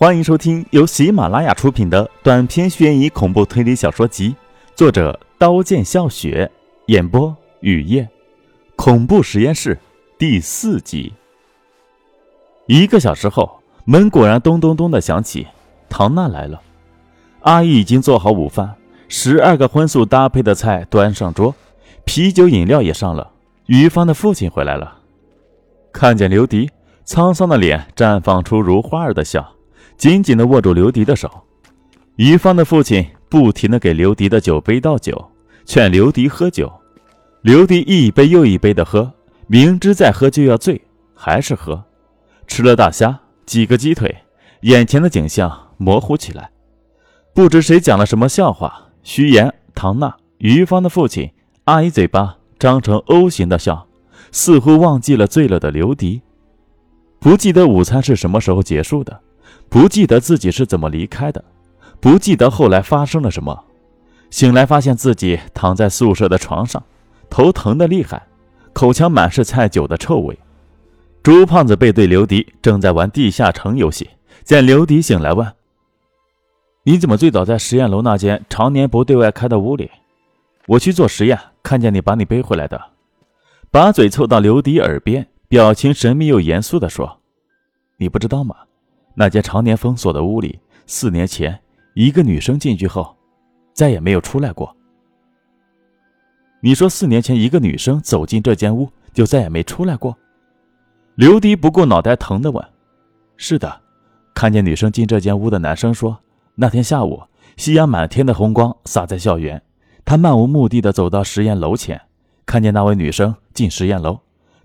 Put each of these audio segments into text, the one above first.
欢迎收听由喜马拉雅出品的短篇悬疑恐怖推理小说集，作者刀剑笑雪，演播雨夜，恐怖实验室第四集。一个小时后，门果然咚咚咚的响起，唐娜来了。阿姨已经做好午饭，十二个荤素搭配的菜端上桌，啤酒饮料也上了。于芳的父亲回来了，看见刘迪，沧桑的脸绽放出如花儿的笑。紧紧地握住刘迪的手，于芳的父亲不停地给刘迪的酒杯倒酒，劝刘迪喝酒。刘迪一杯又一杯地喝，明知再喝就要醉，还是喝。吃了大虾，几个鸡腿，眼前的景象模糊起来。不知谁讲了什么笑话，徐岩、唐娜、于芳的父亲、阿姨嘴巴张成 O 型的笑，似乎忘记了醉了的刘迪，不记得午餐是什么时候结束的。不记得自己是怎么离开的，不记得后来发生了什么。醒来发现自己躺在宿舍的床上，头疼的厉害，口腔满是菜酒的臭味。朱胖子背对刘迪，正在玩地下城游戏。见刘迪醒来，问：“你怎么最早在实验楼那间常年不对外开的屋里？我去做实验，看见你把你背回来的。”把嘴凑到刘迪耳边，表情神秘又严肃地说：“你不知道吗？”那间常年封锁的屋里，四年前一个女生进去后，再也没有出来过。你说四年前一个女生走进这间屋就再也没出来过？刘迪不顾脑袋疼的问：“是的，看见女生进这间屋的男生说，那天下午夕阳满天的红光洒在校园，他漫无目的的走到实验楼前，看见那位女生进实验楼，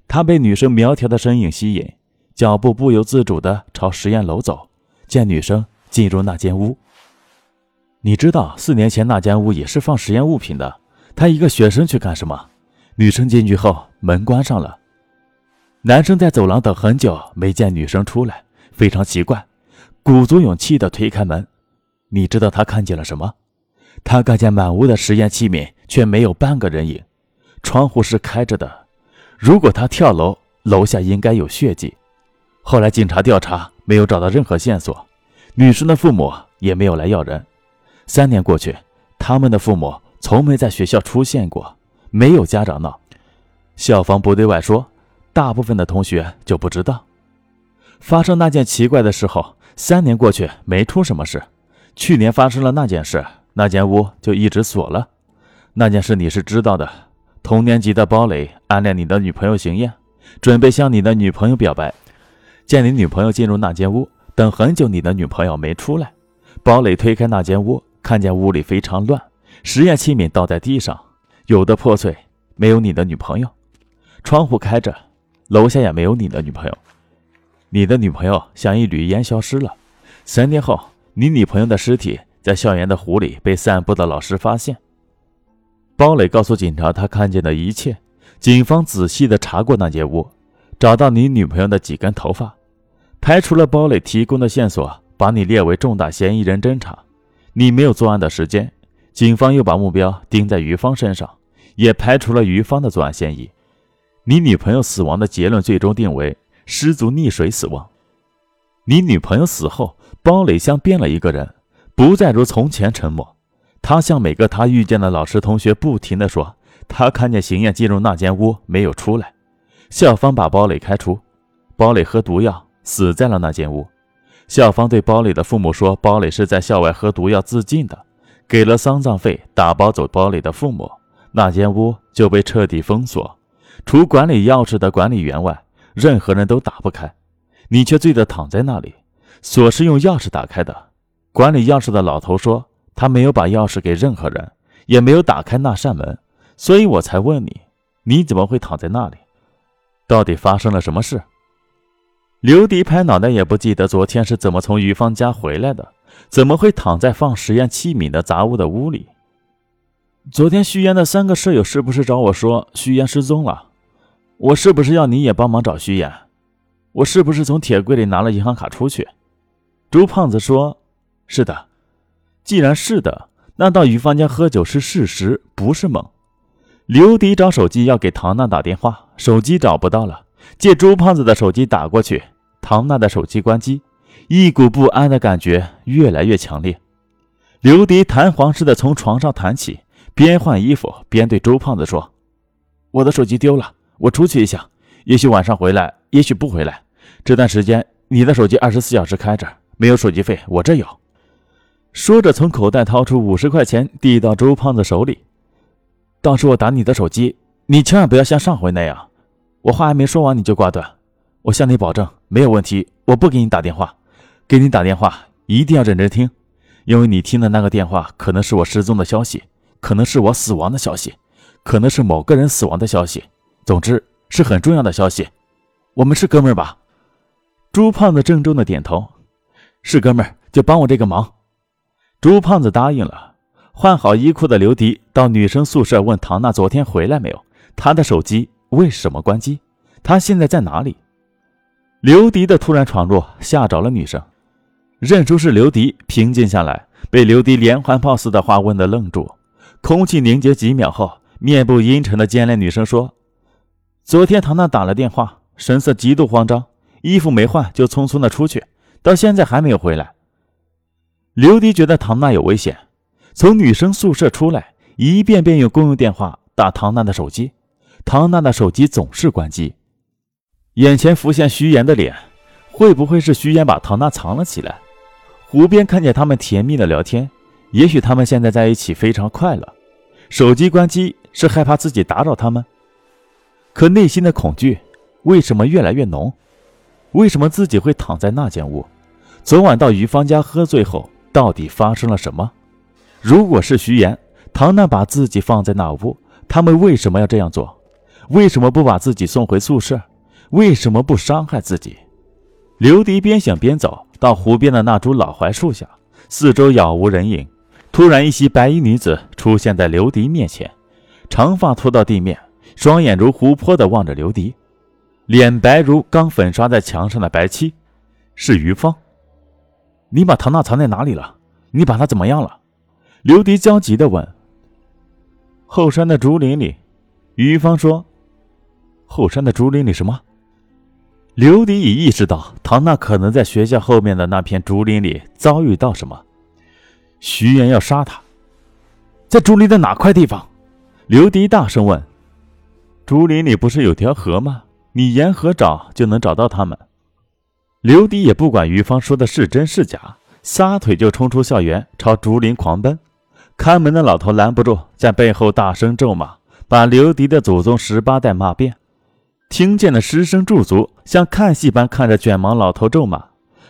他被女生苗条的身影吸引。”脚步不由自主地朝实验楼走，见女生进入那间屋。你知道四年前那间屋也是放实验物品的，他一个学生去干什么？女生进去后门关上了，男生在走廊等很久没见女生出来，非常奇怪，鼓足勇气地推开门。你知道他看见了什么？他看见满屋的实验器皿，却没有半个人影，窗户是开着的。如果他跳楼，楼下应该有血迹。后来警察调查，没有找到任何线索，女生的父母也没有来要人。三年过去，他们的父母从没在学校出现过，没有家长闹。校方不对外说，大部分的同学就不知道。发生那件奇怪的时候，三年过去没出什么事。去年发生了那件事，那间屋就一直锁了。那件事你是知道的，同年级的包磊暗恋你的女朋友邢燕，准备向你的女朋友表白。见你女朋友进入那间屋，等很久，你的女朋友没出来。包磊推开那间屋，看见屋里非常乱，实验器皿倒在地上，有的破碎，没有你的女朋友。窗户开着，楼下也没有你的女朋友。你的女朋友像一缕烟消失了。三天后，你女朋友的尸体在校园的湖里被散步的老师发现。包磊告诉警察他看见的一切。警方仔细地查过那间屋。找到你女朋友的几根头发，排除了包磊提供的线索，把你列为重大嫌疑人侦查。你没有作案的时间，警方又把目标盯在于芳身上，也排除了于芳的作案嫌疑。你女朋友死亡的结论最终定为失足溺水死亡。你女朋友死后，包磊像变了一个人，不再如从前沉默。他向每个他遇见的老师同学不停地说，他看见邢燕进入那间屋，没有出来。校方把包磊开除，包磊喝毒药死在了那间屋。校方对包磊的父母说，包磊是在校外喝毒药自尽的，给了丧葬费，打包走包磊的父母。那间屋就被彻底封锁，除管理钥匙的管理员外，任何人都打不开。你却醉得躺在那里，锁是用钥匙打开的。管理钥匙的老头说，他没有把钥匙给任何人，也没有打开那扇门，所以我才问你，你怎么会躺在那里？到底发生了什么事？刘迪拍脑袋也不记得昨天是怎么从于芳家回来的，怎么会躺在放实验器皿的杂物的屋里？昨天徐岩的三个舍友是不是找我说徐岩失踪了？我是不是要你也帮忙找徐岩？我是不是从铁柜里拿了银行卡出去？朱胖子说：“是的。”既然是的，那到于芳家喝酒是事实，不是梦。刘迪找手机要给唐娜打电话，手机找不到了，借朱胖子的手机打过去，唐娜的手机关机。一股不安的感觉越来越强烈。刘迪弹簧似的从床上弹起，边换衣服边对周胖子说：“我的手机丢了，我出去一下，也许晚上回来，也许不回来。这段时间你的手机二十四小时开着，没有手机费，我这有。”说着，从口袋掏出五十块钱递到周胖子手里。当时我打你的手机，你千万不要像上回那样，我话还没说完你就挂断。我向你保证，没有问题，我不给你打电话，给你打电话一定要认真听。因为你听的那个电话可能是我失踪的消息，可能是我死亡的消息，可能是某个人死亡的消息，总之是很重要的消息。我们是哥们儿吧？朱胖子郑重的点头，是哥们儿就帮我这个忙。朱胖子答应了。换好衣裤的刘迪到女生宿舍问唐娜昨天回来没有，她的手机为什么关机，她现在在哪里？刘迪的突然闯入吓着了女生。认出是刘迪，平静下来，被刘迪连环炮似的话问得愣住。空气凝结几秒后，面部阴沉的尖脸女生说：“昨天唐娜打了电话，神色极度慌张，衣服没换就匆匆的出去，到现在还没有回来。”刘迪觉得唐娜有危险，从女生宿舍出来，一遍遍用公用电话打唐娜的手机，唐娜的手机总是关机。眼前浮现徐岩的脸，会不会是徐岩把唐娜藏了起来？湖边看见他们甜蜜的聊天，也许他们现在在一起非常快乐。手机关机是害怕自己打扰他们，可内心的恐惧为什么越来越浓？为什么自己会躺在那间屋？昨晚到于芳家喝醉后，到底发生了什么？如果是徐岩、唐娜把自己放在那屋，他们为什么要这样做？为什么不把自己送回宿舍？为什么不伤害自己？刘迪边想边走。到湖边的那株老槐树下，四周杳无人影。突然，一袭白衣女子出现在刘迪面前，长发拖到地面，双眼如湖泊的望着刘迪，脸白如刚粉刷在墙上的白漆。是于芳。你把唐娜藏在哪里了？你把她怎么样了？刘迪焦急的问。后山的竹林里，于芳说。后山的竹林里什么？刘迪已意识到唐娜可能在学校后面的那片竹林里遭遇到什么，徐岩要杀他，在竹林的哪块地方？刘迪大声问。竹林里不是有条河吗？你沿河找就能找到他们。刘迪也不管于芳说的是真是假，撒腿就冲出校园，朝竹林狂奔。看门的老头拦不住，在背后大声咒骂，把刘迪的祖宗十八代骂遍。听见的师生驻足，像看戏般看着卷毛老头咒骂。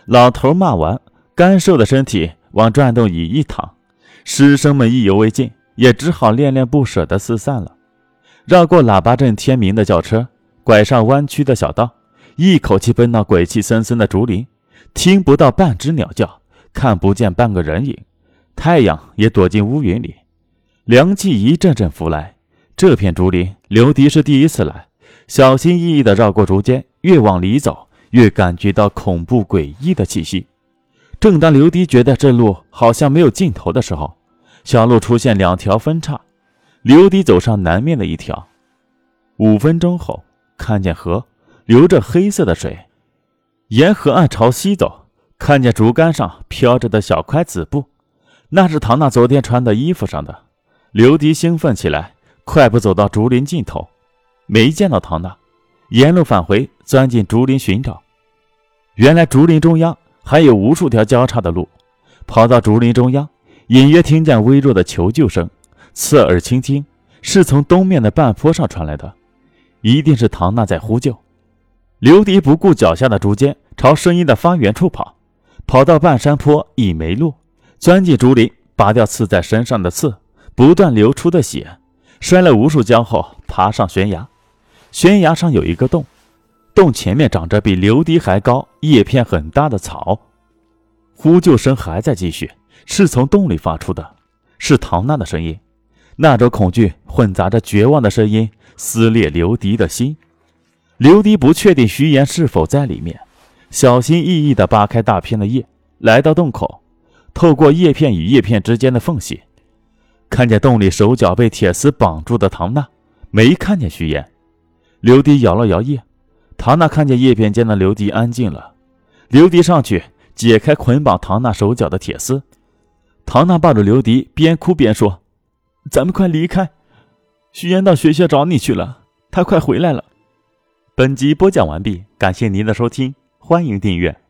老头骂完，干瘦的身体往转动椅一躺。师生们意犹未尽，也只好恋恋不舍地四散了。绕过喇叭阵天明的轿车，拐上弯曲的小道，一口气奔到鬼气森森的竹林。听不到半只鸟叫，看不见半个人影，太阳也躲进乌云里，凉气一阵阵拂来。这片竹林，刘迪是第一次来。小心翼翼地绕过竹间，越往里走，越感觉到恐怖诡异的气息。正当刘迪觉得这路好像没有尽头的时候，小路出现两条分岔，刘迪走上南面的一条。五分钟后，看见河流着黑色的水，沿河岸朝西走，看见竹竿上飘着的小块紫布，那是唐娜昨天穿的衣服上的。刘迪兴奋起来，快步走到竹林尽头。没见到唐娜，沿路返回，钻进竹林寻找。原来竹林中央还有无数条交叉的路。跑到竹林中央，隐约听见微弱的求救声，侧耳倾听，是从东面的半坡上传来的，一定是唐娜在呼救。刘迪不顾脚下的竹尖，朝声音的发源处跑。跑到半山坡，已没路，钻进竹林，拔掉刺在身上的刺，不断流出的血，摔了无数跤后，爬上悬崖。悬崖上有一个洞，洞前面长着比刘迪还高、叶片很大的草。呼救声还在继续，是从洞里发出的，是唐娜的声音。那种恐惧混杂着绝望的声音撕裂刘迪的心。刘迪不确定徐岩是否在里面，小心翼翼地扒开大片的叶，来到洞口，透过叶片与叶片之间的缝隙，看见洞里手脚被铁丝绑住的唐娜，没看见徐岩。刘迪摇了摇叶，唐娜看见叶片间的刘迪安静了。刘迪上去解开捆绑唐娜手脚的铁丝。唐娜抱着刘迪，边哭边说：“咱们快离开，徐岩到学校找你去了，他快回来了。”本集播讲完毕，感谢您的收听，欢迎订阅。